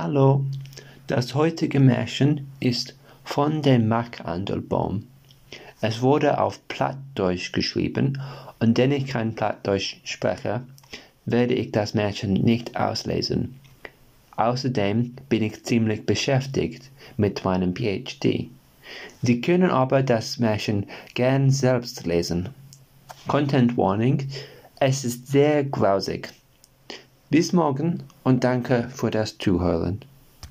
Hallo, das heutige Märchen ist von dem Machandelbaum. Es wurde auf Plattdeutsch geschrieben und denn ich kein Plattdeutsch spreche, werde ich das Märchen nicht auslesen. Außerdem bin ich ziemlich beschäftigt mit meinem PhD. Sie können aber das Märchen gern selbst lesen. Content Warning, es ist sehr grausig. Bis morgen und danke für das Zuhören.